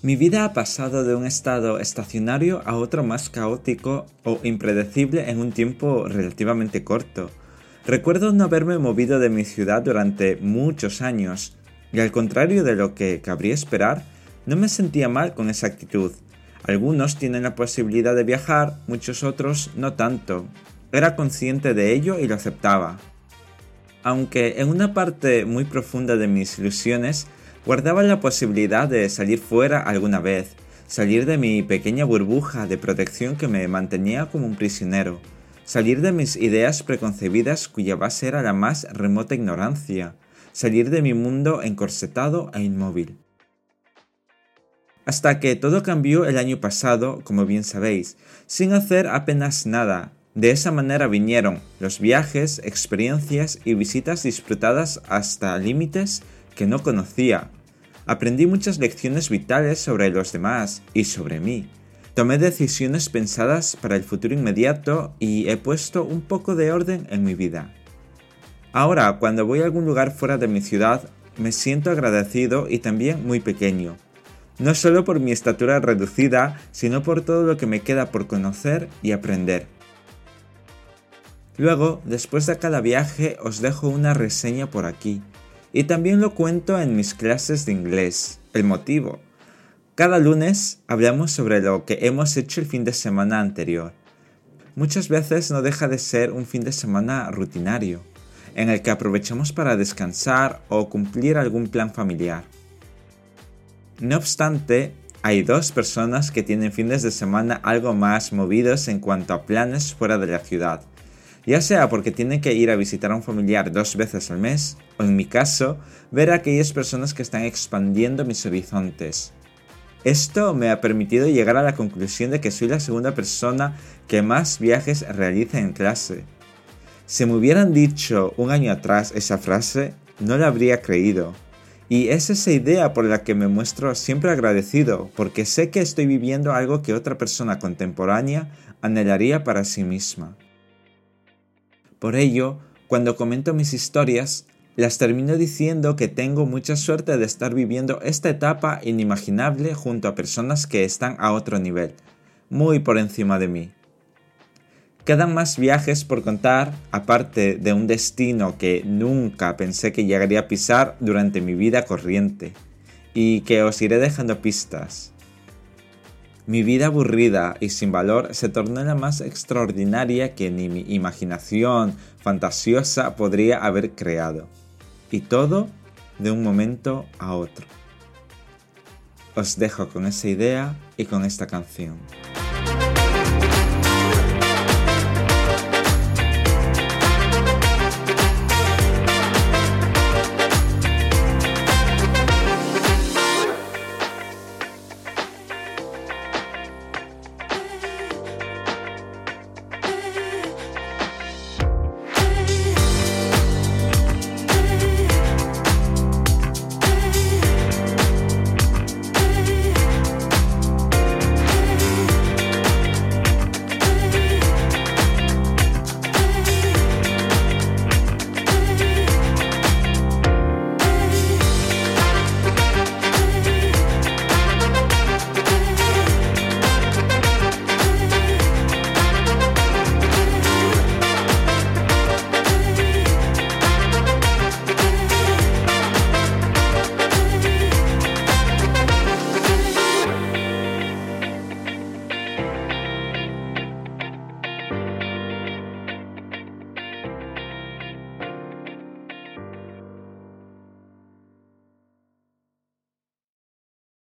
Mi vida ha pasado de un estado estacionario a otro más caótico o impredecible en un tiempo relativamente corto. Recuerdo no haberme movido de mi ciudad durante muchos años, y al contrario de lo que cabría esperar, no me sentía mal con esa actitud. Algunos tienen la posibilidad de viajar, muchos otros no tanto. Era consciente de ello y lo aceptaba. Aunque en una parte muy profunda de mis ilusiones Guardaba la posibilidad de salir fuera alguna vez, salir de mi pequeña burbuja de protección que me mantenía como un prisionero, salir de mis ideas preconcebidas cuya base era la más remota ignorancia, salir de mi mundo encorsetado e inmóvil. Hasta que todo cambió el año pasado, como bien sabéis, sin hacer apenas nada. De esa manera vinieron los viajes, experiencias y visitas disfrutadas hasta límites que no conocía, Aprendí muchas lecciones vitales sobre los demás y sobre mí. Tomé decisiones pensadas para el futuro inmediato y he puesto un poco de orden en mi vida. Ahora, cuando voy a algún lugar fuera de mi ciudad, me siento agradecido y también muy pequeño. No solo por mi estatura reducida, sino por todo lo que me queda por conocer y aprender. Luego, después de cada viaje, os dejo una reseña por aquí. Y también lo cuento en mis clases de inglés. El motivo. Cada lunes hablamos sobre lo que hemos hecho el fin de semana anterior. Muchas veces no deja de ser un fin de semana rutinario, en el que aprovechamos para descansar o cumplir algún plan familiar. No obstante, hay dos personas que tienen fines de semana algo más movidos en cuanto a planes fuera de la ciudad, ya sea porque tienen que ir a visitar a un familiar dos veces al mes, o en mi caso, ver a aquellas personas que están expandiendo mis horizontes. Esto me ha permitido llegar a la conclusión de que soy la segunda persona que más viajes realiza en clase. Si me hubieran dicho un año atrás esa frase, no la habría creído. Y es esa idea por la que me muestro siempre agradecido, porque sé que estoy viviendo algo que otra persona contemporánea anhelaría para sí misma. Por ello, cuando comento mis historias, las termino diciendo que tengo mucha suerte de estar viviendo esta etapa inimaginable junto a personas que están a otro nivel, muy por encima de mí. Quedan más viajes por contar, aparte de un destino que nunca pensé que llegaría a pisar durante mi vida corriente, y que os iré dejando pistas. Mi vida aburrida y sin valor se tornó la más extraordinaria que ni mi imaginación fantasiosa podría haber creado. Y todo de un momento a otro. Os dejo con esa idea y con esta canción.